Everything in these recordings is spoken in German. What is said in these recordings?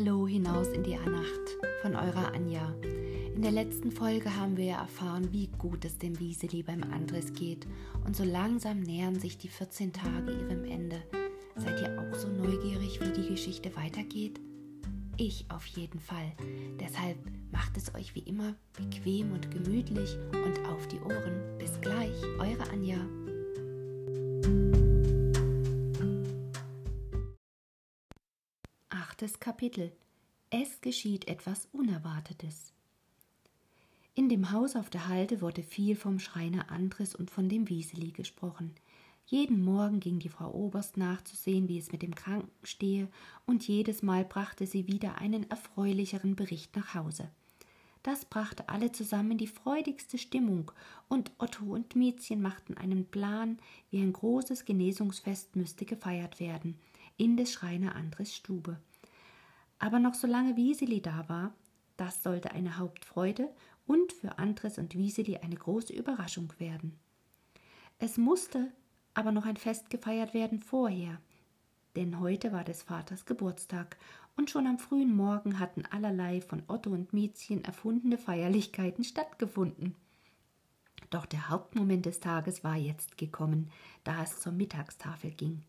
Hallo hinaus in die Nacht von eurer Anja. In der letzten Folge haben wir ja erfahren, wie gut es dem Wieseli beim Andres geht und so langsam nähern sich die 14 Tage ihrem Ende. Seid ihr auch so neugierig, wie die Geschichte weitergeht? Ich auf jeden Fall. Deshalb macht es euch wie immer bequem und gemütlich und auf die Ohren. Bis gleich, eure Anja. Achtes Kapitel. Es geschieht etwas Unerwartetes. In dem Haus auf der Halde wurde viel vom Schreiner Andres und von dem Wieseli gesprochen. Jeden Morgen ging die Frau Oberst nachzusehen, wie es mit dem Kranken stehe, und jedes Mal brachte sie wieder einen erfreulicheren Bericht nach Hause. Das brachte alle zusammen die freudigste Stimmung, und Otto und Miezchen machten einen Plan, wie ein großes Genesungsfest müsste gefeiert werden, in des Schreiner Andres Stube. Aber noch solange Wieseli da war, das sollte eine Hauptfreude und für Andres und Wieseli eine große Überraschung werden. Es musste aber noch ein Fest gefeiert werden vorher, denn heute war des Vaters Geburtstag und schon am frühen Morgen hatten allerlei von Otto und Miezchen erfundene Feierlichkeiten stattgefunden. Doch der Hauptmoment des Tages war jetzt gekommen, da es zur Mittagstafel ging.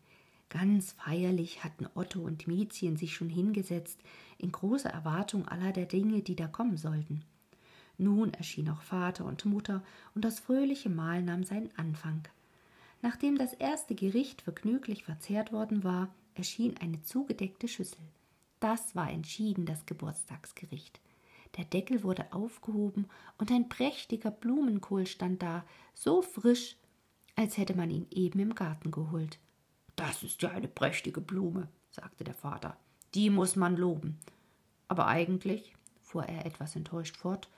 Ganz feierlich hatten Otto und Miezchen sich schon hingesetzt, in großer Erwartung aller der Dinge, die da kommen sollten. Nun erschien auch Vater und Mutter, und das fröhliche Mahl nahm seinen Anfang. Nachdem das erste Gericht vergnüglich verzehrt worden war, erschien eine zugedeckte Schüssel. Das war entschieden das Geburtstagsgericht. Der Deckel wurde aufgehoben und ein prächtiger Blumenkohl stand da, so frisch, als hätte man ihn eben im Garten geholt. Das ist ja eine prächtige Blume, sagte der Vater. Die muss man loben. Aber eigentlich, fuhr er etwas enttäuscht fort,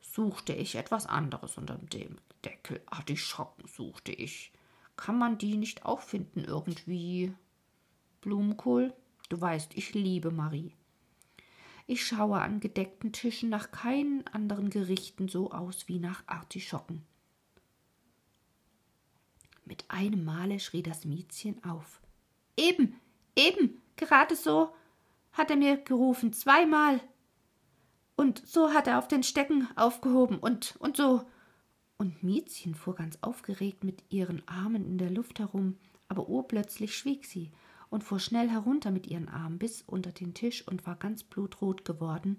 suchte ich etwas anderes unter dem Deckel. Artischocken suchte ich. Kann man die nicht auch finden irgendwie? Blumenkohl? Du weißt, ich liebe Marie. Ich schaue an gedeckten Tischen nach keinen anderen Gerichten so aus wie nach Artischocken. Mit einem Male schrie das Miezchen auf. Eben, eben, gerade so, hat er mir gerufen, zweimal. Und so hat er auf den Stecken aufgehoben und, und so. Und Miezchen fuhr ganz aufgeregt mit ihren Armen in der Luft herum, aber urplötzlich schwieg sie und fuhr schnell herunter mit ihren Armen bis unter den Tisch und war ganz blutrot geworden,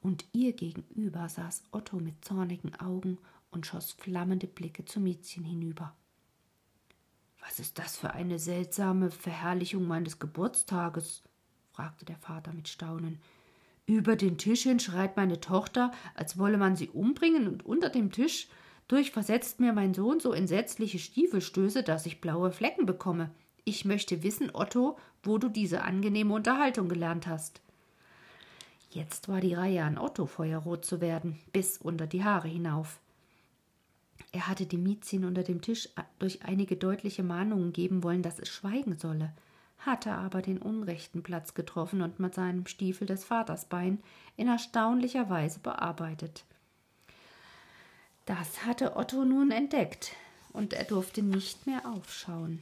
und ihr gegenüber saß Otto mit zornigen Augen und schoss flammende Blicke zu Miezchen hinüber. Was ist das für eine seltsame Verherrlichung meines Geburtstages? fragte der Vater mit Staunen. Über den Tisch hin schreit meine Tochter, als wolle man sie umbringen, und unter dem Tisch durch versetzt mir mein Sohn so entsetzliche Stiefelstöße, dass ich blaue Flecken bekomme. Ich möchte wissen, Otto, wo du diese angenehme Unterhaltung gelernt hast. Jetzt war die Reihe an Otto, feuerrot zu werden, bis unter die Haare hinauf. Er hatte dem Miezchen unter dem Tisch durch einige deutliche Mahnungen geben wollen, dass es schweigen solle, hatte aber den unrechten Platz getroffen und mit seinem Stiefel des Vaters Bein in erstaunlicher Weise bearbeitet. Das hatte Otto nun entdeckt, und er durfte nicht mehr aufschauen.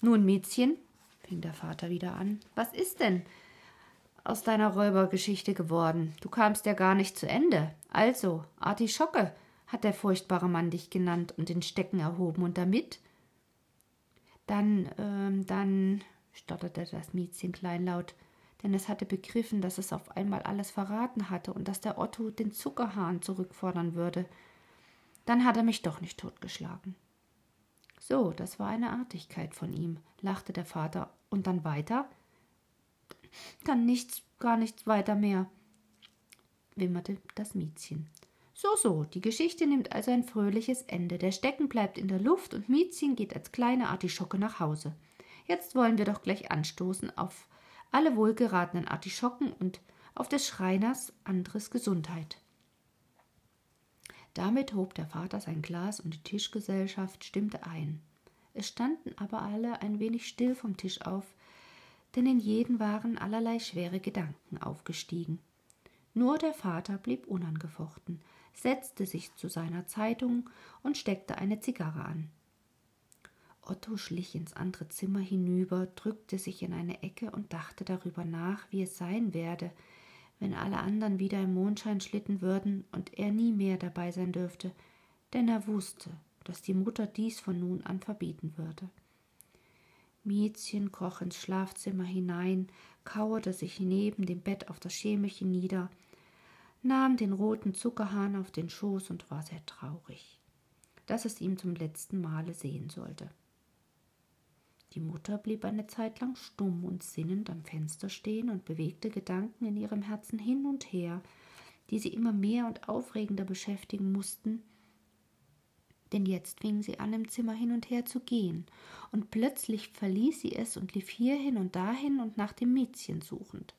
Nun, Miezchen, fing der Vater wieder an, was ist denn aus deiner Räubergeschichte geworden? Du kamst ja gar nicht zu Ende. Also, Artischocke, hat der furchtbare Mann dich genannt und den Stecken erhoben und damit? Dann, ähm, dann, stotterte das Miezchen kleinlaut, denn es hatte begriffen, dass es auf einmal alles verraten hatte und dass der Otto den Zuckerhahn zurückfordern würde. Dann hat er mich doch nicht totgeschlagen. So, das war eine Artigkeit von ihm, lachte der Vater. Und dann weiter? Dann nichts, gar nichts weiter mehr, wimmerte das Miezchen. So, so, die Geschichte nimmt also ein fröhliches Ende. Der Stecken bleibt in der Luft und Miezchen geht als kleine Artischocke nach Hause. Jetzt wollen wir doch gleich anstoßen auf alle wohlgeratenen Artischocken und auf des Schreiners Andres Gesundheit. Damit hob der Vater sein Glas und die Tischgesellschaft stimmte ein. Es standen aber alle ein wenig still vom Tisch auf, denn in jeden waren allerlei schwere Gedanken aufgestiegen. Nur der Vater blieb unangefochten, setzte sich zu seiner Zeitung und steckte eine Zigarre an. Otto schlich ins andere Zimmer hinüber, drückte sich in eine Ecke und dachte darüber nach, wie es sein werde, wenn alle anderen wieder im Mondschein schlitten würden und er nie mehr dabei sein dürfte, denn er wusste, dass die Mutter dies von nun an verbieten würde. Miezchen kroch ins Schlafzimmer hinein, kauerte sich neben dem Bett auf das Schemelchen nieder, nahm den roten Zuckerhahn auf den Schoß und war sehr traurig, dass es ihm zum letzten Male sehen sollte. Die Mutter blieb eine Zeit lang stumm und sinnend am Fenster stehen und bewegte Gedanken in ihrem Herzen hin und her, die sie immer mehr und aufregender beschäftigen mussten, denn jetzt fing sie an, im Zimmer hin und her zu gehen, und plötzlich verließ sie es und lief hierhin und dahin und nach dem Mädchen suchend.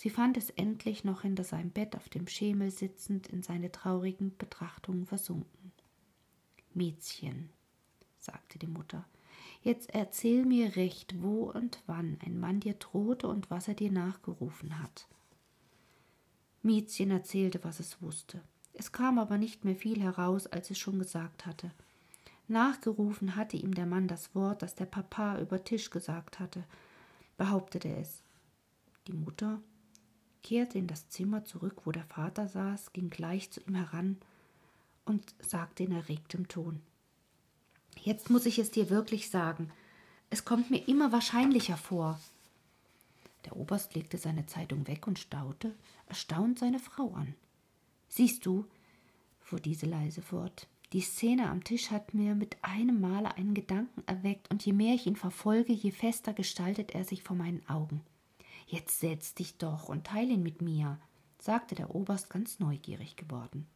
Sie fand es endlich noch hinter seinem Bett auf dem Schemel sitzend in seine traurigen Betrachtungen versunken. Mädchen, sagte die Mutter, Jetzt erzähl mir recht, wo und wann ein Mann dir drohte und was er dir nachgerufen hat. Miezchen erzählte, was es wusste. Es kam aber nicht mehr viel heraus, als es schon gesagt hatte. Nachgerufen hatte ihm der Mann das Wort, das der Papa über Tisch gesagt hatte, behauptete es. Die Mutter kehrte in das Zimmer zurück, wo der Vater saß, ging gleich zu ihm heran und sagte in erregtem Ton Jetzt muss ich es dir wirklich sagen. Es kommt mir immer wahrscheinlicher vor. Der Oberst legte seine Zeitung weg und staute, erstaunt seine Frau an. Siehst du, fuhr diese leise fort, die Szene am Tisch hat mir mit einem Male einen Gedanken erweckt, und je mehr ich ihn verfolge, je fester gestaltet er sich vor meinen Augen. Jetzt setz dich doch und teile ihn mit mir, sagte der Oberst ganz neugierig geworden.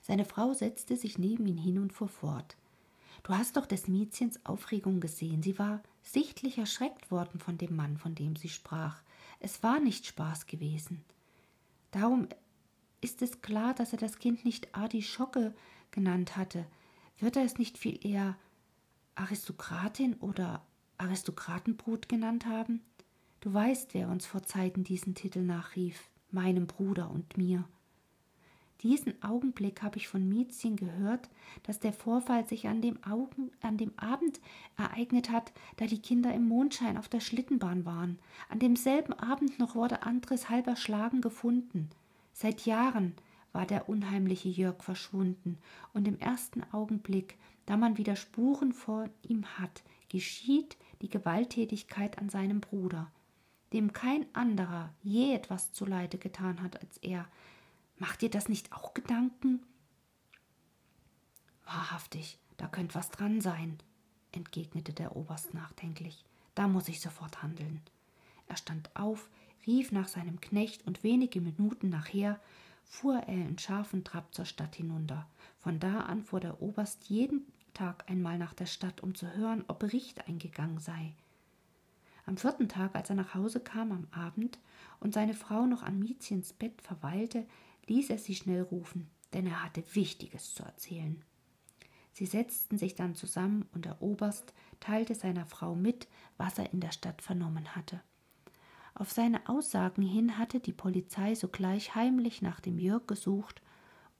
Seine Frau setzte sich neben ihn hin und fuhr fort. Du hast doch des Miezchens Aufregung gesehen. Sie war sichtlich erschreckt worden von dem Mann, von dem sie sprach. Es war nicht Spaß gewesen. Darum ist es klar, dass er das Kind nicht Adi Schocke genannt hatte. Wird er es nicht viel eher Aristokratin oder Aristokratenbrut genannt haben? Du weißt, wer uns vor Zeiten diesen Titel nachrief, meinem Bruder und mir. Diesen Augenblick habe ich von Miezchen gehört, dass der Vorfall sich an dem, Augen, an dem Abend ereignet hat, da die Kinder im Mondschein auf der Schlittenbahn waren. An demselben Abend noch wurde Andres halb erschlagen gefunden. Seit Jahren war der unheimliche Jörg verschwunden, und im ersten Augenblick, da man wieder Spuren vor ihm hat, geschieht die Gewalttätigkeit an seinem Bruder, dem kein anderer je etwas zuleide getan hat als er, Macht dir das nicht auch Gedanken? Wahrhaftig, da könnte was dran sein, entgegnete der Oberst nachdenklich. Da muss ich sofort handeln. Er stand auf, rief nach seinem Knecht und wenige Minuten nachher fuhr er in scharfen Trab zur Stadt hinunter. Von da an fuhr der Oberst jeden Tag einmal nach der Stadt, um zu hören, ob Bericht eingegangen sei. Am vierten Tag, als er nach Hause kam am Abend und seine Frau noch an Miezchens Bett verweilte, ließ er sie schnell rufen, denn er hatte Wichtiges zu erzählen. Sie setzten sich dann zusammen und der Oberst teilte seiner Frau mit, was er in der Stadt vernommen hatte. Auf seine Aussagen hin hatte die Polizei sogleich heimlich nach dem Jörg gesucht,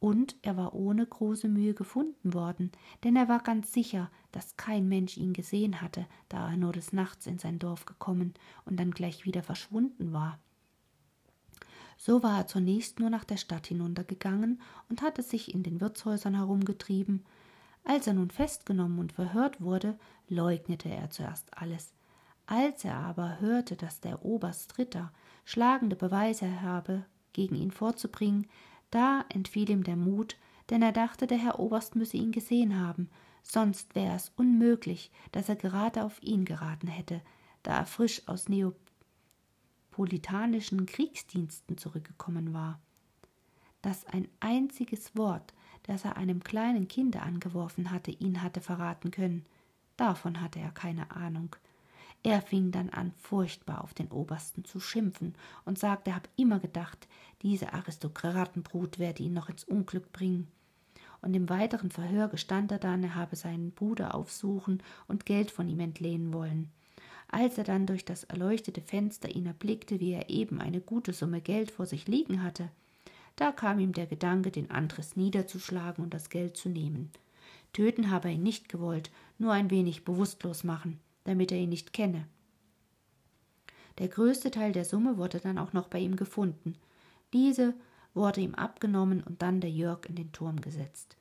und er war ohne große Mühe gefunden worden, denn er war ganz sicher, dass kein Mensch ihn gesehen hatte, da er nur des Nachts in sein Dorf gekommen und dann gleich wieder verschwunden war. So war er zunächst nur nach der Stadt hinuntergegangen und hatte sich in den Wirtshäusern herumgetrieben. Als er nun festgenommen und verhört wurde, leugnete er zuerst alles. Als er aber hörte, dass der Oberst Ritter schlagende Beweise habe, gegen ihn vorzubringen, da entfiel ihm der Mut, denn er dachte, der Herr Oberst müsse ihn gesehen haben, sonst wäre es unmöglich, dass er gerade auf ihn geraten hätte, da er frisch aus neapolitanischen Kriegsdiensten zurückgekommen war. Dass ein einziges Wort, das er einem kleinen Kinde angeworfen hatte, ihn hatte verraten können, davon hatte er keine Ahnung. Er fing dann an, furchtbar auf den Obersten zu schimpfen und sagte, er habe immer gedacht, diese Aristokratenbrut werde ihn noch ins Unglück bringen. Und im weiteren Verhör gestand er dann, er habe seinen Bruder aufsuchen und Geld von ihm entlehnen wollen. Als er dann durch das erleuchtete Fenster ihn erblickte, wie er eben eine gute Summe Geld vor sich liegen hatte, da kam ihm der Gedanke, den Andres niederzuschlagen und das Geld zu nehmen. Töten habe er ihn nicht gewollt, nur ein wenig bewusstlos machen, damit er ihn nicht kenne. Der größte Teil der Summe wurde dann auch noch bei ihm gefunden. Diese wurde ihm abgenommen und dann der Jörg in den Turm gesetzt.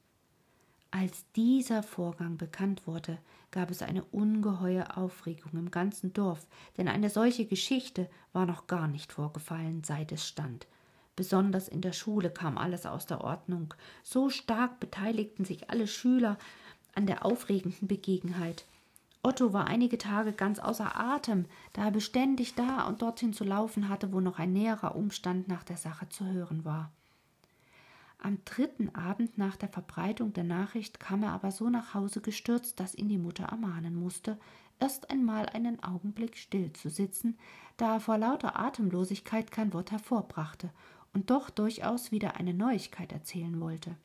Als dieser Vorgang bekannt wurde, gab es eine ungeheure Aufregung im ganzen Dorf, denn eine solche Geschichte war noch gar nicht vorgefallen, seit es stand. Besonders in der Schule kam alles aus der Ordnung. So stark beteiligten sich alle Schüler an der aufregenden Begebenheit. Otto war einige Tage ganz außer Atem, da er beständig da und dorthin zu laufen hatte, wo noch ein näherer Umstand nach der Sache zu hören war. Am dritten Abend nach der Verbreitung der Nachricht kam er aber so nach Hause gestürzt, dass ihn die Mutter ermahnen musste, erst einmal einen Augenblick still zu sitzen, da er vor lauter Atemlosigkeit kein Wort hervorbrachte und doch durchaus wieder eine Neuigkeit erzählen wollte.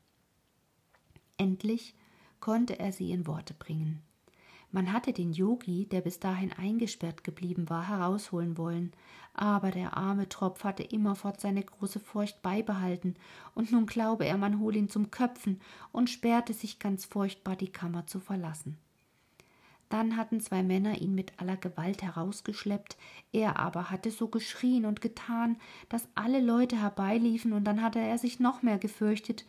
Endlich konnte er sie in Worte bringen. Man hatte den Yogi, der bis dahin eingesperrt geblieben war, herausholen wollen, aber der arme Tropf hatte immerfort seine große Furcht beibehalten, und nun glaube er, man hole ihn zum Köpfen und sperrte sich ganz furchtbar, die Kammer zu verlassen. Dann hatten zwei Männer ihn mit aller Gewalt herausgeschleppt, er aber hatte so geschrien und getan, dass alle Leute herbeiliefen, und dann hatte er sich noch mehr gefürchtet,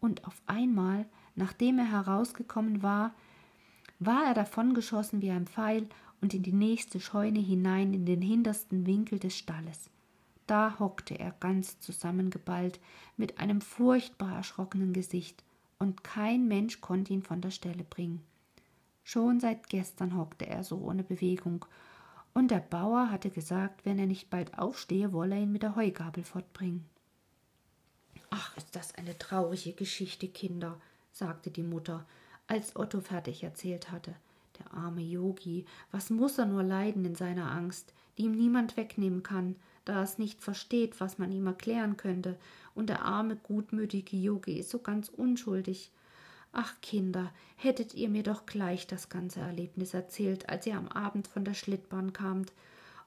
und auf einmal, nachdem er herausgekommen war, war er davongeschossen wie ein Pfeil und in die nächste Scheune hinein in den hintersten Winkel des Stalles. Da hockte er ganz zusammengeballt, mit einem furchtbar erschrockenen Gesicht, und kein Mensch konnte ihn von der Stelle bringen. Schon seit gestern hockte er so ohne Bewegung, und der Bauer hatte gesagt, wenn er nicht bald aufstehe, wolle er ihn mit der Heugabel fortbringen. Ach, ist das eine traurige Geschichte, Kinder, sagte die Mutter, als Otto fertig erzählt hatte. Der arme Yogi, was muss er nur leiden in seiner Angst, die ihm niemand wegnehmen kann, da er es nicht versteht, was man ihm erklären könnte, und der arme, gutmütige Yogi ist so ganz unschuldig. Ach, Kinder, hättet ihr mir doch gleich das ganze Erlebnis erzählt, als ihr am Abend von der Schlittbahn kamt.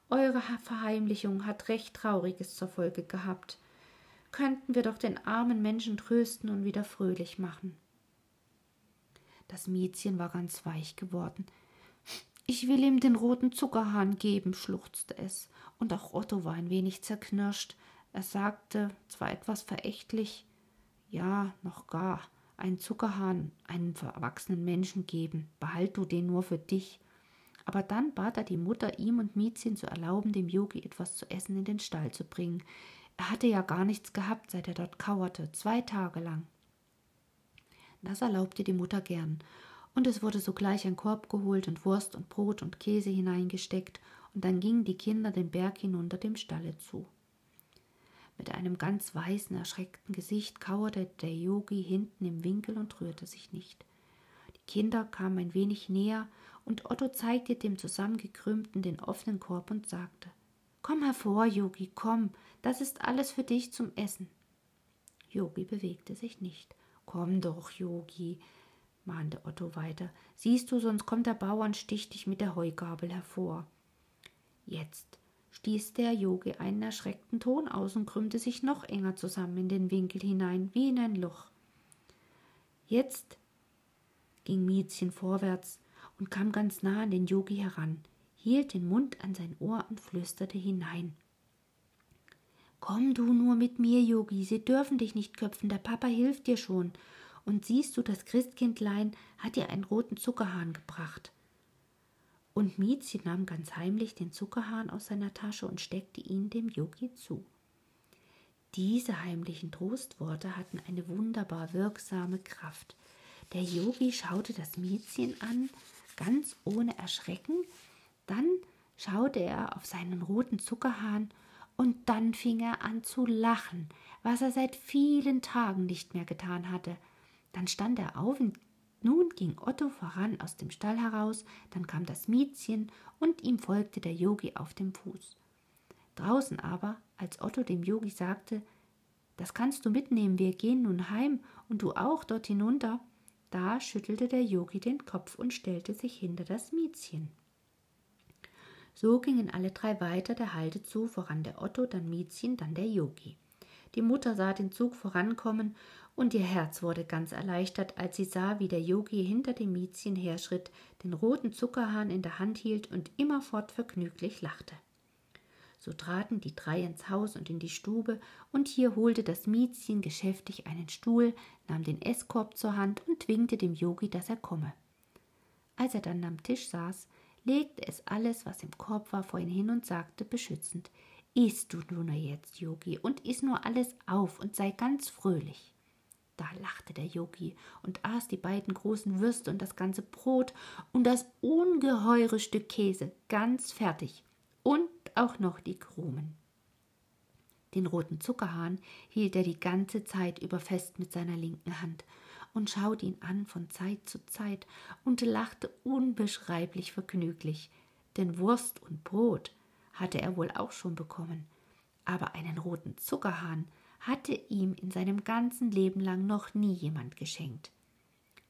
Eure Verheimlichung hat recht Trauriges zur Folge gehabt. Könnten wir doch den armen Menschen trösten und wieder fröhlich machen. Das Miezchen war ganz weich geworden. Ich will ihm den roten Zuckerhahn geben, schluchzte es, und auch Otto war ein wenig zerknirscht. Er sagte, zwar etwas verächtlich, ja, noch gar, einen Zuckerhahn einem erwachsenen Menschen geben, behalt du den nur für dich. Aber dann bat er die Mutter, ihm und Miezchen zu erlauben, dem Yogi etwas zu essen in den Stall zu bringen. Er hatte ja gar nichts gehabt, seit er dort kauerte, zwei Tage lang. Das erlaubte die Mutter gern, und es wurde sogleich ein Korb geholt und Wurst und Brot und Käse hineingesteckt, und dann gingen die Kinder den Berg hinunter dem Stalle zu. Mit einem ganz weißen, erschreckten Gesicht kauerte der Yogi hinten im Winkel und rührte sich nicht. Die Kinder kamen ein wenig näher, und Otto zeigte dem zusammengekrümmten den offenen Korb und sagte Komm hervor, Yogi, komm, das ist alles für dich zum Essen. Yogi bewegte sich nicht. Komm doch, Yogi, mahnte Otto weiter. Siehst du, sonst kommt der Bauer und sticht dich mit der Heugabel hervor. Jetzt stieß der Yogi einen erschreckten Ton aus und krümmte sich noch enger zusammen in den Winkel hinein, wie in ein Loch. Jetzt ging Miezchen vorwärts und kam ganz nah an den Yogi heran, hielt den Mund an sein Ohr und flüsterte hinein. Komm du nur mit mir, Yogi, sie dürfen dich nicht köpfen, der Papa hilft dir schon. Und siehst du, das Christkindlein hat dir einen roten Zuckerhahn gebracht. Und Miezchen nahm ganz heimlich den Zuckerhahn aus seiner Tasche und steckte ihn dem Yogi zu. Diese heimlichen Trostworte hatten eine wunderbar wirksame Kraft. Der Yogi schaute das Miezchen an, ganz ohne Erschrecken, dann schaute er auf seinen roten Zuckerhahn und dann fing er an zu lachen, was er seit vielen Tagen nicht mehr getan hatte. Dann stand er auf und nun ging Otto voran aus dem Stall heraus, dann kam das Miezchen und ihm folgte der Yogi auf dem Fuß. Draußen aber, als Otto dem Yogi sagte, das kannst du mitnehmen, wir gehen nun heim und du auch dort hinunter, da schüttelte der Yogi den Kopf und stellte sich hinter das Miezchen. So gingen alle drei weiter der Halde zu, voran der Otto, dann Miezchen, dann der Yogi. Die Mutter sah den Zug vorankommen und ihr Herz wurde ganz erleichtert, als sie sah, wie der Yogi hinter dem Miezchen herschritt, den roten Zuckerhahn in der Hand hielt und immerfort vergnüglich lachte. So traten die drei ins Haus und in die Stube, und hier holte das Miezchen geschäftig einen Stuhl, nahm den Esskorb zur Hand und winkte dem Yogi, dass er komme. Als er dann am Tisch saß, legte es alles, was im Korb war, vor ihn hin und sagte beschützend Iss du nur jetzt, Yogi, und iss nur alles auf und sei ganz fröhlich. Da lachte der Yogi und aß die beiden großen Würste und das ganze Brot und das ungeheure Stück Käse ganz fertig und auch noch die Krumen. Den roten Zuckerhahn hielt er die ganze Zeit über fest mit seiner linken Hand und schaute ihn an von Zeit zu Zeit und lachte unbeschreiblich vergnüglich, denn Wurst und Brot hatte er wohl auch schon bekommen, aber einen roten Zuckerhahn hatte ihm in seinem ganzen Leben lang noch nie jemand geschenkt.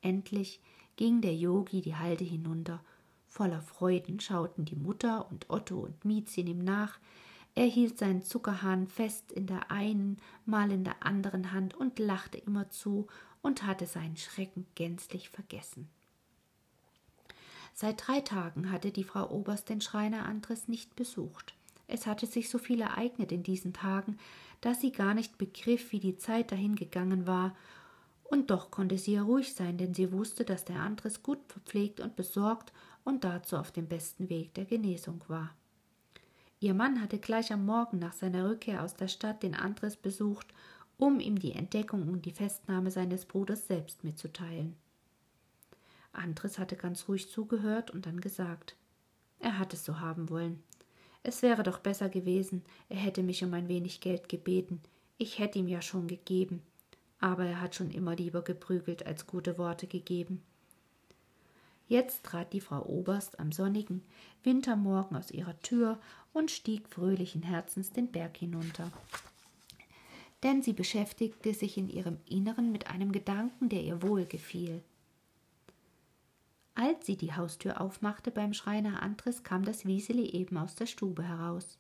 Endlich ging der Yogi die Halde hinunter Voller Freuden schauten die Mutter und Otto und Miezchen ihm nach. Er hielt seinen Zuckerhahn fest in der einen, mal in der anderen Hand und lachte immerzu und hatte seinen Schrecken gänzlich vergessen. Seit drei Tagen hatte die Frau Oberst den Schreiner Andres nicht besucht. Es hatte sich so viel ereignet in diesen Tagen, dass sie gar nicht begriff, wie die Zeit dahingegangen war, und doch konnte sie ja ruhig sein, denn sie wusste, dass der Andres gut verpflegt und besorgt und dazu auf dem besten Weg der Genesung war. Ihr Mann hatte gleich am Morgen nach seiner Rückkehr aus der Stadt den Andres besucht, um ihm die Entdeckung und die Festnahme seines Bruders selbst mitzuteilen. Andres hatte ganz ruhig zugehört und dann gesagt, er hat es so haben wollen. Es wäre doch besser gewesen, er hätte mich um ein wenig Geld gebeten, ich hätte ihm ja schon gegeben, aber er hat schon immer lieber geprügelt als gute Worte gegeben. Jetzt trat die Frau Oberst am sonnigen Wintermorgen aus ihrer Tür und stieg fröhlichen Herzens den Berg hinunter. Denn sie beschäftigte sich in ihrem Inneren mit einem Gedanken, der ihr wohl gefiel. Als sie die Haustür aufmachte beim Schreiner Andres, kam das Wieseli eben aus der Stube heraus.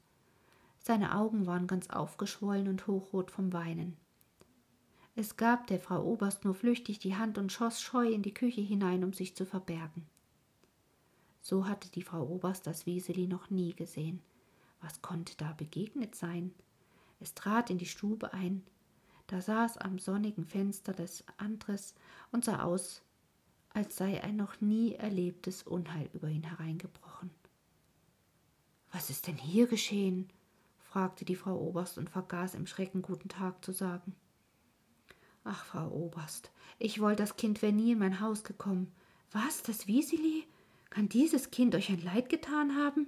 Seine Augen waren ganz aufgeschwollen und hochrot vom Weinen. Es gab der Frau Oberst nur flüchtig die Hand und schoss scheu in die Küche hinein, um sich zu verbergen. So hatte die Frau Oberst das Wieseli noch nie gesehen. Was konnte da begegnet sein? Es trat in die Stube ein. Da saß am sonnigen Fenster des Andres und sah aus, als sei ein noch nie erlebtes Unheil über ihn hereingebrochen. Was ist denn hier geschehen? fragte die Frau Oberst und vergaß im Schrecken guten Tag zu sagen. Ach, Frau Oberst, ich wollte das Kind wäre nie in mein Haus gekommen. Was, das Wieseli? Kann dieses Kind euch ein Leid getan haben?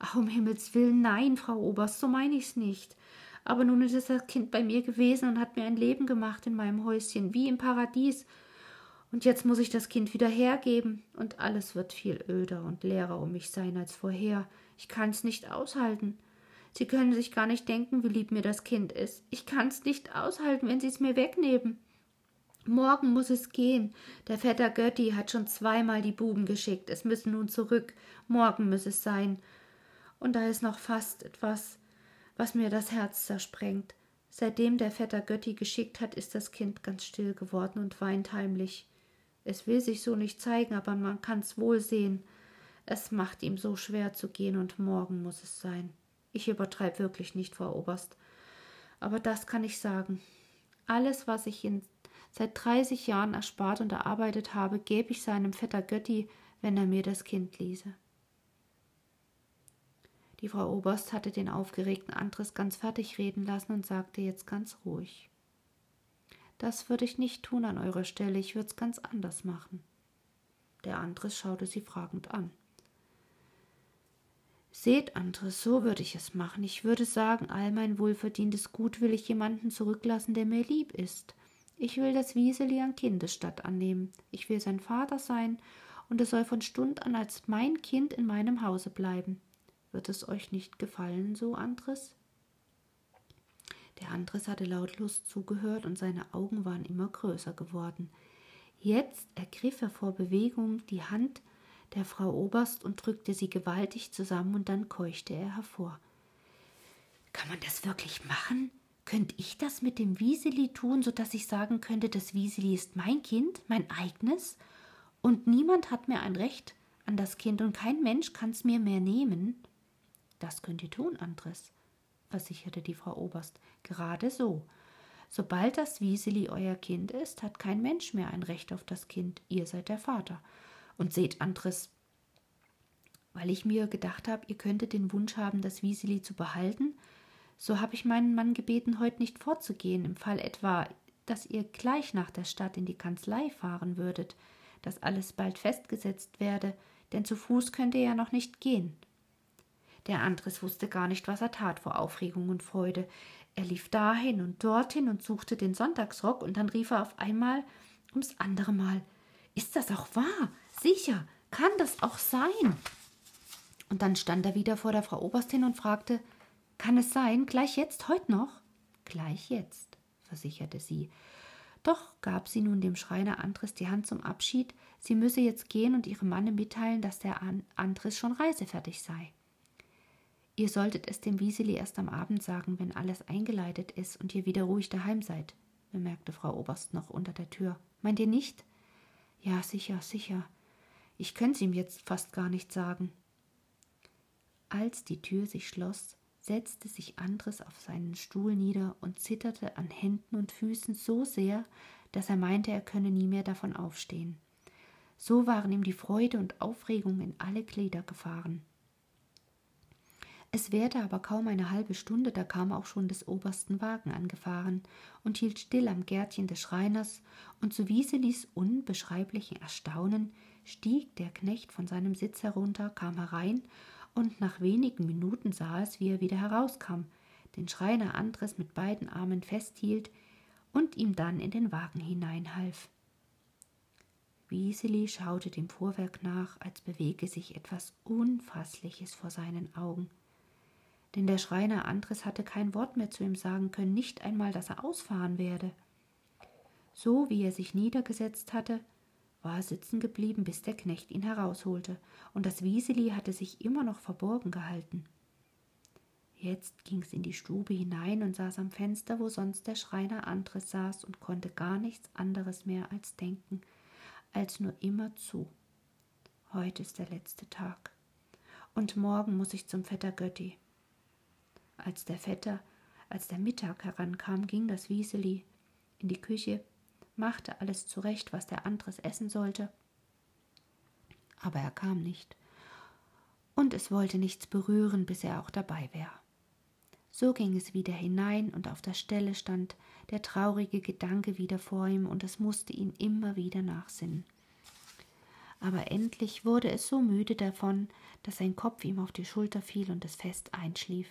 Ach, um Himmels willen, nein, Frau Oberst, so meine ich's nicht. Aber nun ist das Kind bei mir gewesen und hat mir ein Leben gemacht in meinem Häuschen, wie im Paradies. Und jetzt muss ich das Kind wieder hergeben, und alles wird viel öder und leerer um mich sein als vorher. Ich kann's nicht aushalten. Sie können sich gar nicht denken, wie lieb mir das Kind ist. Ich kann's nicht aushalten, wenn Sie es mir wegnehmen. Morgen muss es gehen. Der Vetter Götti hat schon zweimal die Buben geschickt. Es müssen nun zurück. Morgen muss es sein. Und da ist noch fast etwas, was mir das Herz zersprengt. Seitdem der Vetter Götti geschickt hat, ist das Kind ganz still geworden und weint heimlich. Es will sich so nicht zeigen, aber man kann's wohl sehen. Es macht ihm so schwer zu gehen, und morgen muss es sein. Ich übertreibe wirklich nicht, Frau Oberst. Aber das kann ich sagen. Alles, was ich in seit 30 Jahren erspart und erarbeitet habe, gebe ich seinem Vetter Götti, wenn er mir das Kind ließe. Die Frau Oberst hatte den aufgeregten Andres ganz fertig reden lassen und sagte jetzt ganz ruhig. Das würde ich nicht tun an eurer Stelle, ich würde es ganz anders machen. Der Andres schaute sie fragend an. Seht, Andres, so würde ich es machen. Ich würde sagen, all mein wohlverdientes Gut will ich jemanden zurücklassen, der mir lieb ist. Ich will das Wieseli an Kindesstatt annehmen. Ich will sein Vater sein, und es soll von Stund an als mein Kind in meinem Hause bleiben. Wird es euch nicht gefallen, so Andres? Der Andres hatte lautlos zugehört und seine Augen waren immer größer geworden. Jetzt ergriff er vor Bewegung die Hand der Frau Oberst und drückte sie gewaltig zusammen und dann keuchte er hervor. Kann man das wirklich machen? Könnte ich das mit dem Wieseli tun, so dass ich sagen könnte, das Wieseli ist mein Kind, mein eigenes? Und niemand hat mehr ein Recht an das Kind und kein Mensch kann's mir mehr nehmen? Das könnt ihr tun, Andres, versicherte die Frau Oberst. Gerade so. Sobald das Wieseli euer Kind ist, hat kein Mensch mehr ein Recht auf das Kind. Ihr seid der Vater. Und seht, Andres, weil ich mir gedacht habe, ihr könntet den Wunsch haben, das Wieseli zu behalten, so habe ich meinen Mann gebeten, heute nicht vorzugehen, im Fall etwa, dass ihr gleich nach der Stadt in die Kanzlei fahren würdet, dass alles bald festgesetzt werde, denn zu Fuß könnt ihr ja noch nicht gehen. Der Andres wusste gar nicht, was er tat vor Aufregung und Freude. Er lief dahin und dorthin und suchte den Sonntagsrock, und dann rief er auf einmal ums andere Mal Ist das auch wahr? Sicher, kann das auch sein? Und dann stand er wieder vor der Frau Oberstin und fragte kann es sein, gleich jetzt, heute noch? Gleich jetzt, versicherte sie. Doch gab sie nun dem Schreiner Andres die Hand zum Abschied, sie müsse jetzt gehen und ihrem Manne mitteilen, dass der Andres schon reisefertig sei. Ihr solltet es dem Wieseli erst am Abend sagen, wenn alles eingeleitet ist und ihr wieder ruhig daheim seid, bemerkte Frau Oberst noch unter der Tür. Meint ihr nicht? Ja, sicher, sicher. Ich könnte ihm jetzt fast gar nicht sagen. Als die Tür sich schloss, setzte sich Andres auf seinen Stuhl nieder und zitterte an Händen und Füßen so sehr, dass er meinte, er könne nie mehr davon aufstehen. So waren ihm die Freude und Aufregung in alle Glieder gefahren. Es währte aber kaum eine halbe Stunde, da kam auch schon des obersten Wagen angefahren und hielt still am Gärtchen des Schreiners, und zu Wieselis unbeschreiblichen Erstaunen stieg der Knecht von seinem Sitz herunter, kam herein und nach wenigen Minuten sah es, wie er wieder herauskam, den Schreiner Andres mit beiden Armen festhielt und ihm dann in den Wagen hineinhalf. Wieseli schaute dem Fuhrwerk nach, als bewege sich etwas Unfassliches vor seinen Augen. Denn der Schreiner Andres hatte kein Wort mehr zu ihm sagen können, nicht einmal, dass er ausfahren werde. So wie er sich niedergesetzt hatte, war er sitzen geblieben, bis der Knecht ihn herausholte, und das Wieseli hatte sich immer noch verborgen gehalten. Jetzt ging's in die Stube hinein und saß am Fenster, wo sonst der Schreiner Andres saß und konnte gar nichts anderes mehr als denken, als nur immer zu. Heute ist der letzte Tag. Und morgen muss ich zum Vetter Götti. Als der Vetter, als der Mittag herankam, ging das Wieseli in die Küche, machte alles zurecht, was der Andres essen sollte. Aber er kam nicht. Und es wollte nichts berühren, bis er auch dabei wäre. So ging es wieder hinein, und auf der Stelle stand der traurige Gedanke wieder vor ihm, und es musste ihn immer wieder nachsinnen. Aber endlich wurde es so müde davon, dass sein Kopf ihm auf die Schulter fiel und es fest einschlief.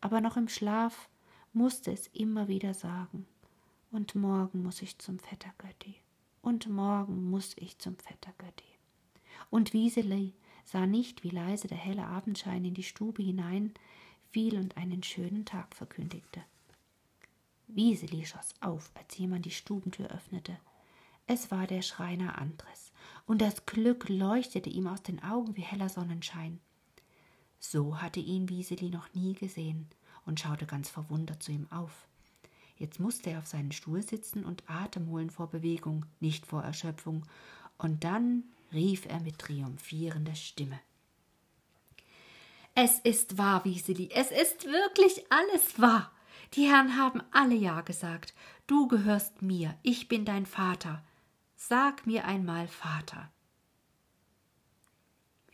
Aber noch im Schlaf musste es immer wieder sagen und morgen muss ich zum Vetter Götti. Und morgen muss ich zum Vetter Götti. Und Wieseli sah nicht, wie leise der helle Abendschein in die Stube hinein fiel und einen schönen Tag verkündigte. Wieseli schoss auf, als jemand die Stubentür öffnete. Es war der Schreiner Andres, und das Glück leuchtete ihm aus den Augen wie heller Sonnenschein. So hatte ihn Wieseli noch nie gesehen und schaute ganz verwundert zu ihm auf. Jetzt musste er auf seinen Stuhl sitzen und Atem holen vor Bewegung, nicht vor Erschöpfung. Und dann rief er mit triumphierender Stimme. Es ist wahr, Wieseli, es ist wirklich alles wahr. Die Herren haben alle Ja gesagt. Du gehörst mir, ich bin dein Vater. Sag mir einmal Vater.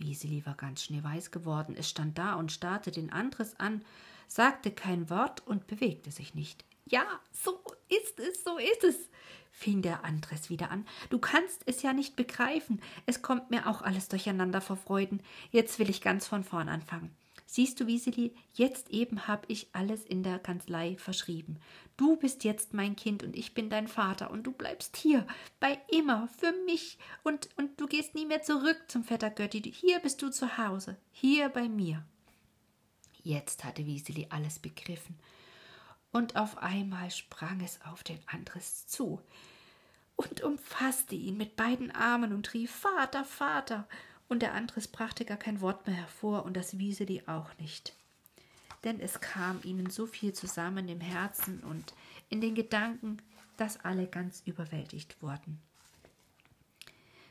Wieseli war ganz schneeweiß geworden. Es stand da und starrte den Andres an, sagte kein Wort und bewegte sich nicht. Ja, so ist es, so ist es, fing der Andres wieder an. Du kannst es ja nicht begreifen. Es kommt mir auch alles durcheinander vor Freuden. Jetzt will ich ganz von vorn anfangen. Siehst du, Wieseli, jetzt eben hab ich alles in der Kanzlei verschrieben. Du bist jetzt mein Kind und ich bin dein Vater und du bleibst hier, bei immer, für mich und, und du gehst nie mehr zurück zum Vetter Götti. Hier bist du zu Hause, hier bei mir. Jetzt hatte Wieseli alles begriffen und auf einmal sprang es auf den Andres zu und umfasste ihn mit beiden Armen und rief Vater, Vater, und der Andres brachte gar kein Wort mehr hervor und das Wieseli auch nicht. denn es kam ihnen so viel zusammen im Herzen und in den Gedanken, dass alle ganz überwältigt wurden.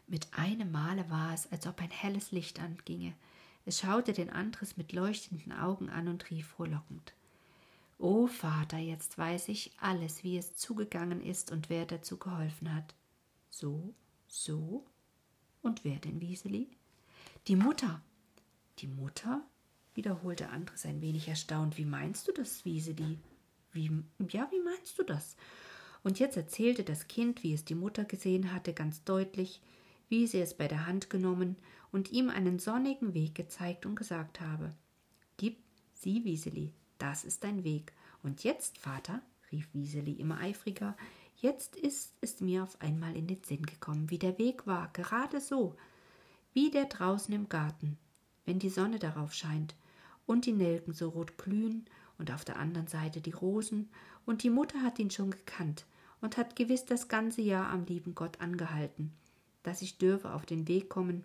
Mit einem Male war es, als ob ein helles Licht anginge. Es schaute den Andres mit leuchtenden Augen an und rief frohlockend. O Vater, jetzt weiß ich alles, wie es zugegangen ist und wer dazu geholfen hat. So, so? Und wer denn, Wieseli? Die Mutter. Die Mutter? wiederholte Andres ein wenig erstaunt. Wie meinst du das, Wieseli? Wie, ja, wie meinst du das? Und jetzt erzählte das Kind, wie es die Mutter gesehen hatte, ganz deutlich, wie sie es bei der Hand genommen und ihm einen sonnigen Weg gezeigt und gesagt habe: Gib sie, Wieseli, das ist dein Weg. Und jetzt, Vater, rief Wieseli immer eifriger, jetzt ist es mir auf einmal in den Sinn gekommen, wie der Weg war, gerade so, wie der draußen im Garten, wenn die Sonne darauf scheint und die Nelken so rot glühen und auf der anderen Seite die Rosen, und die Mutter hat ihn schon gekannt und hat gewiss das ganze Jahr am lieben Gott angehalten, dass ich dürfe auf den Weg kommen.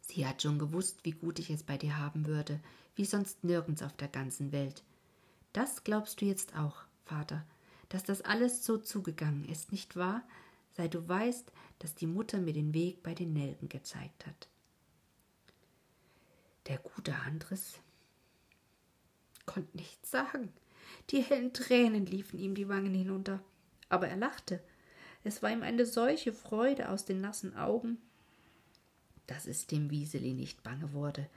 Sie hat schon gewusst, wie gut ich es bei dir haben würde, wie sonst nirgends auf der ganzen Welt. Das glaubst du jetzt auch, Vater, dass das alles so zugegangen ist, nicht wahr? Seit du weißt, dass die Mutter mir den Weg bei den Nelken gezeigt hat. Der gute Andres konnte nichts sagen. Die hellen Tränen liefen ihm die Wangen hinunter. Aber er lachte. Es war ihm eine solche Freude aus den nassen Augen, dass es dem Wieseli nicht bange wurde.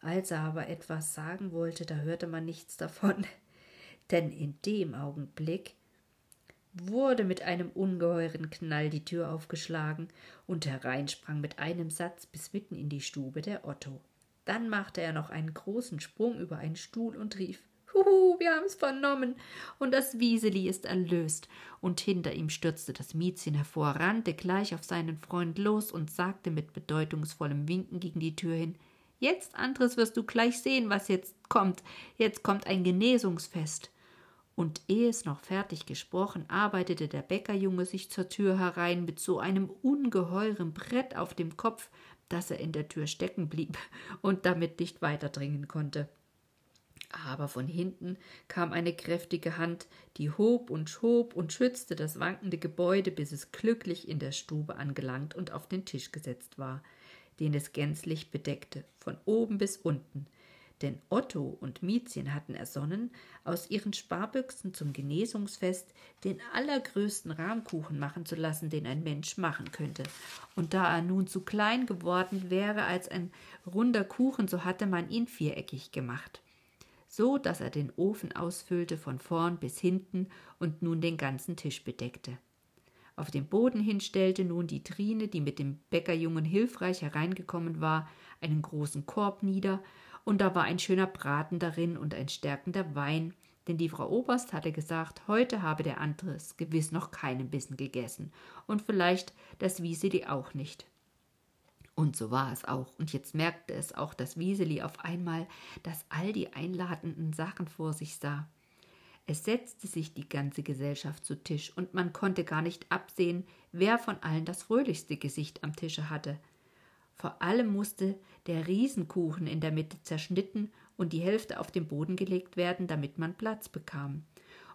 Als er aber etwas sagen wollte, da hörte man nichts davon. Denn in dem Augenblick wurde mit einem ungeheuren Knall die Tür aufgeschlagen und hereinsprang mit einem Satz bis mitten in die Stube der Otto. Dann machte er noch einen großen Sprung über einen Stuhl und rief Huhu, wir haben's vernommen. Und das Wieseli ist erlöst. Und hinter ihm stürzte das Miezchen hervor, rannte gleich auf seinen Freund los und sagte mit bedeutungsvollem Winken gegen die Tür hin Jetzt, Andres, wirst du gleich sehen, was jetzt kommt. Jetzt kommt ein Genesungsfest. Und ehe es noch fertig gesprochen, arbeitete der Bäckerjunge sich zur Tür herein mit so einem ungeheuren Brett auf dem Kopf, dass er in der Tür stecken blieb und damit nicht weiterdringen konnte. Aber von hinten kam eine kräftige Hand, die hob und schob und schützte das wankende Gebäude, bis es glücklich in der Stube angelangt und auf den Tisch gesetzt war, den es gänzlich bedeckte, von oben bis unten, denn Otto und Miezchen hatten ersonnen, aus ihren Sparbüchsen zum Genesungsfest den allergrößten Rahmkuchen machen zu lassen, den ein Mensch machen könnte. Und da er nun zu klein geworden wäre als ein runder Kuchen, so hatte man ihn viereckig gemacht, so dass er den Ofen ausfüllte von vorn bis hinten und nun den ganzen Tisch bedeckte. Auf dem Boden hin stellte nun die Trine, die mit dem Bäckerjungen hilfreich hereingekommen war, einen großen Korb nieder und da war ein schöner Braten darin und ein stärkender Wein, denn die Frau Oberst hatte gesagt, heute habe der Andres gewiss noch keinen Bissen gegessen und vielleicht das Wieseli auch nicht. Und so war es auch, und jetzt merkte es auch das Wieseli auf einmal, dass all die einladenden Sachen vor sich sah. Es setzte sich die ganze Gesellschaft zu Tisch, und man konnte gar nicht absehen, wer von allen das fröhlichste Gesicht am Tische hatte. Vor allem musste der Riesenkuchen in der Mitte zerschnitten und die Hälfte auf den Boden gelegt werden, damit man Platz bekam.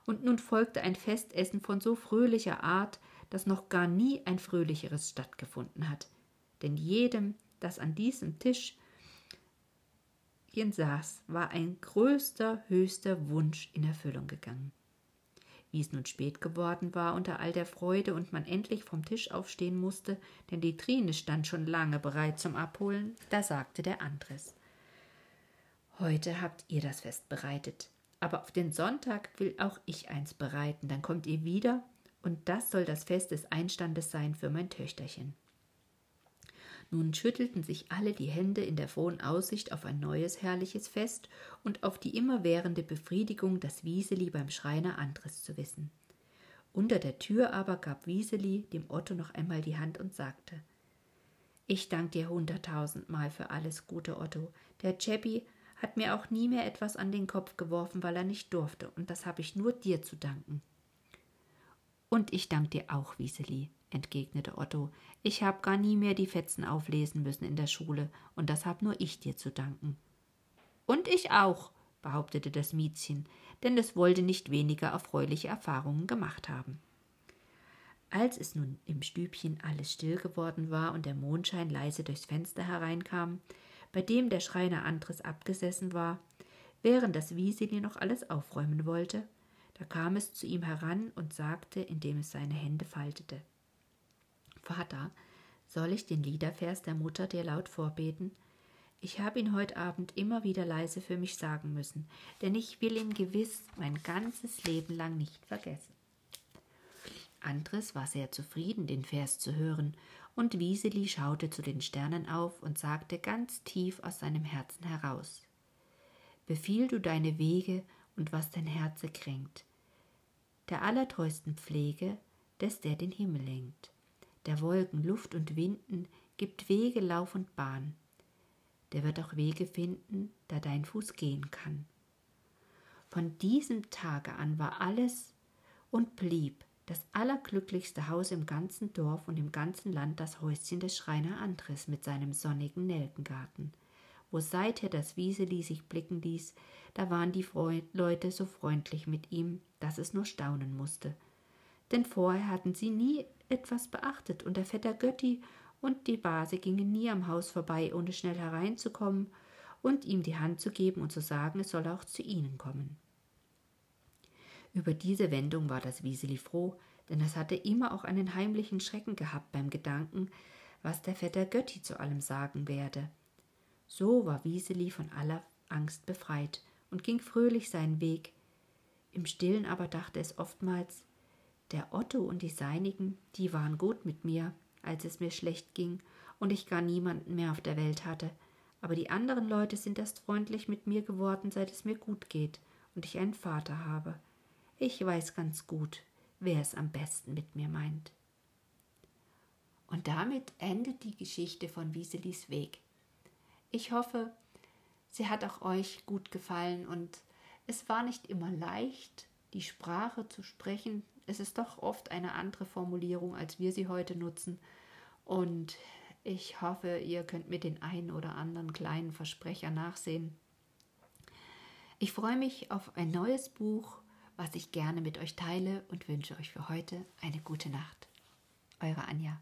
Und nun folgte ein Festessen von so fröhlicher Art, dass noch gar nie ein fröhlicheres stattgefunden hat. Denn jedem, das an diesem Tisch saß, war ein größter, höchster Wunsch in Erfüllung gegangen. Wie es nun spät geworden war unter all der Freude und man endlich vom Tisch aufstehen musste, denn die Trine stand schon lange bereit zum Abholen, da sagte der Andres Heute habt ihr das Fest bereitet, aber auf den Sonntag will auch ich eins bereiten, dann kommt ihr wieder, und das soll das Fest des Einstandes sein für mein Töchterchen. Nun schüttelten sich alle die Hände in der frohen Aussicht auf ein neues herrliches Fest und auf die immerwährende Befriedigung, das Wieseli beim Schreiner Andres zu wissen. Unter der Tür aber gab Wieseli dem Otto noch einmal die Hand und sagte Ich dank dir hunderttausendmal für alles Gute, Otto. Der Chappi hat mir auch nie mehr etwas an den Kopf geworfen, weil er nicht durfte, und das habe ich nur dir zu danken. Und ich dank dir auch, Wieseli, entgegnete Otto. Ich hab gar nie mehr die Fetzen auflesen müssen in der Schule, und das hab nur ich dir zu danken. Und ich auch, behauptete das Miezchen, denn es wollte nicht weniger erfreuliche Erfahrungen gemacht haben. Als es nun im Stübchen alles still geworden war und der Mondschein leise durchs Fenster hereinkam, bei dem der Schreiner Andres abgesessen war, während das Wieseli noch alles aufräumen wollte, da kam es zu ihm heran und sagte, indem es seine Hände faltete Vater, soll ich den Liedervers der Mutter dir laut vorbeten? Ich habe ihn heute Abend immer wieder leise für mich sagen müssen, denn ich will ihn gewiss mein ganzes Leben lang nicht vergessen. Andres war sehr zufrieden, den Vers zu hören, und Wieseli schaute zu den Sternen auf und sagte ganz tief aus seinem Herzen heraus Befiehl du deine Wege und was dein Herze kränkt. Der allertreusten Pflege, des der den Himmel lenkt. Der Wolken, Luft und Winden gibt Wege, Lauf und Bahn. Der wird auch Wege finden, da dein Fuß gehen kann. Von diesem Tage an war alles und blieb das allerglücklichste Haus im ganzen Dorf und im ganzen Land das Häuschen des Schreiner Andres mit seinem sonnigen Nelkengarten. Wo seither das Wieseli sich blicken ließ, da waren die Freund Leute so freundlich mit ihm, dass es nur staunen musste. Denn vorher hatten sie nie etwas beachtet, und der Vetter Götti und die Base gingen nie am Haus vorbei, ohne schnell hereinzukommen und ihm die Hand zu geben und zu sagen, es solle auch zu ihnen kommen. Über diese Wendung war das Wieseli froh, denn es hatte immer auch einen heimlichen Schrecken gehabt beim Gedanken, was der Vetter Götti zu allem sagen werde. So war Wieseli von aller Angst befreit und ging fröhlich seinen Weg. Im stillen aber dachte es oftmals, der Otto und die Seinigen, die waren gut mit mir, als es mir schlecht ging und ich gar niemanden mehr auf der Welt hatte, aber die anderen Leute sind erst freundlich mit mir geworden, seit es mir gut geht und ich einen Vater habe. Ich weiß ganz gut, wer es am besten mit mir meint. Und damit endet die Geschichte von Wieselis Weg. Ich hoffe, sie hat auch euch gut gefallen und es war nicht immer leicht, die Sprache zu sprechen. Es ist doch oft eine andere Formulierung, als wir sie heute nutzen. Und ich hoffe, ihr könnt mir den einen oder anderen kleinen Versprecher nachsehen. Ich freue mich auf ein neues Buch was ich gerne mit euch teile und wünsche euch für heute eine gute Nacht. Eure Anja.